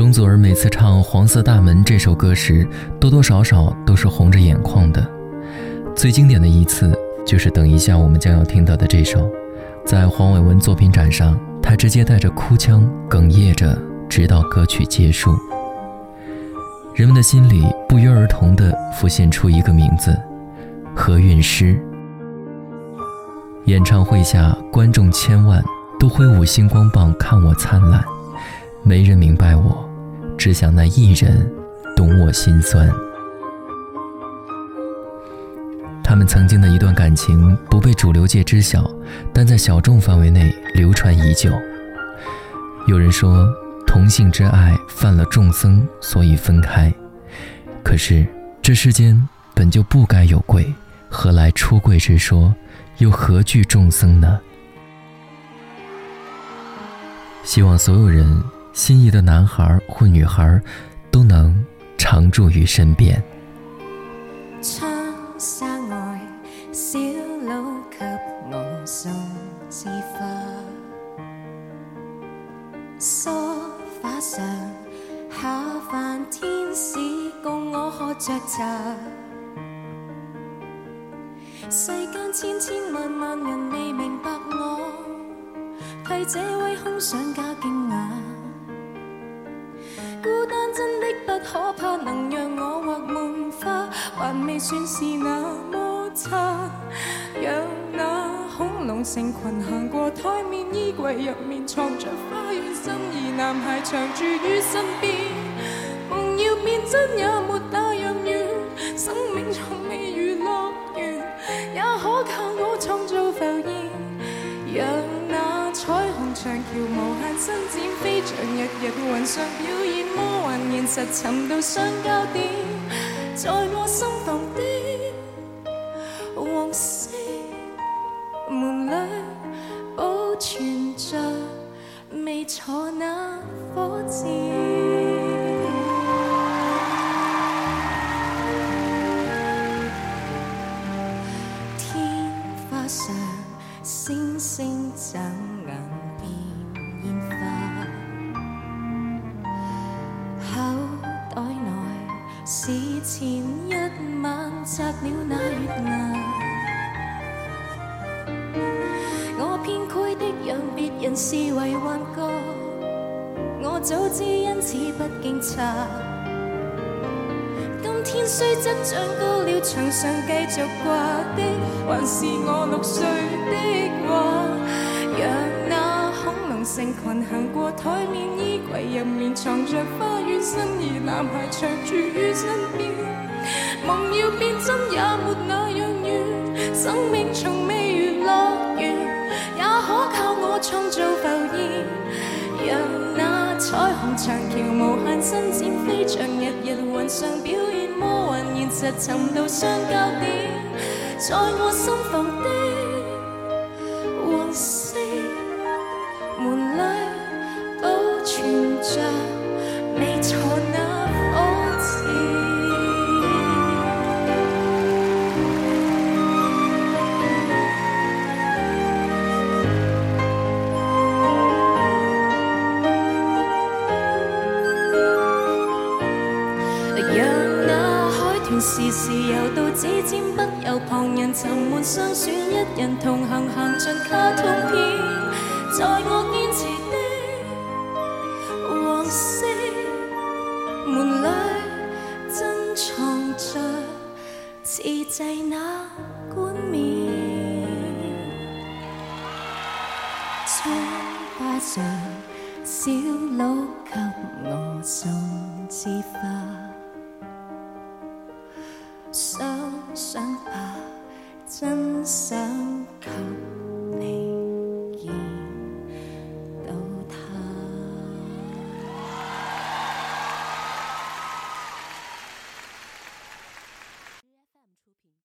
容祖儿每次唱《黄色大门》这首歌时，多多少少都是红着眼眶的。最经典的一次，就是等一下我们将要听到的这首。在黄伟文作品展上，他直接带着哭腔哽咽着，直到歌曲结束。人们的心里不约而同地浮现出一个名字：何韵诗。演唱会下，观众千万都挥舞星光棒看我灿烂，没人明白我，只想那一人懂我心酸。他们曾经的一段感情不被主流界知晓，但在小众范围内流传已久。有人说，同性之爱犯了众僧，所以分开。可是这世间本就不该有贵，何来出柜之说？又何惧众僧呢？希望所有人心仪的男孩或女孩，都能常驻于身边。梳化上下凡天使共我喝着茶，世间千千万万人未明白我，替这位空想家惊讶。还未算是那么差。让那。恐龙成群行过台面，衣柜入面藏着花园，心仪男孩长住于身边。梦要变真也没那样远，生命从未如乐园，也可靠我创造浮现。让那彩虹长桥无限伸展，飞翔日日云上表演，魔幻现实寻到相交点，在我心房的往事。门里保存着未坐那火箭，天花上星星眨眼变烟花，口袋内是前一晚摘了那月牙。我偏虚的让别人视为幻觉，我早知因此不敬茶。今天虽则长高了，墙上继续挂的还是我六岁的画。恐龙成群行过台面，衣柜入面藏着花园，心仪男孩长住于身边。梦要变真也没那样远，生命从未如乐园，也可靠我。创造浮现，让那彩虹长桥无限伸展，飞翔日日云上表演，魔幻现实寻到相交点，在我心房的时时游到指尖，不由旁人沉闷相选，一人同行行进卡通片，在我坚持的黄色门里，珍藏着自制那冠冕，窗花上小佬给我送枝花。想想吧真想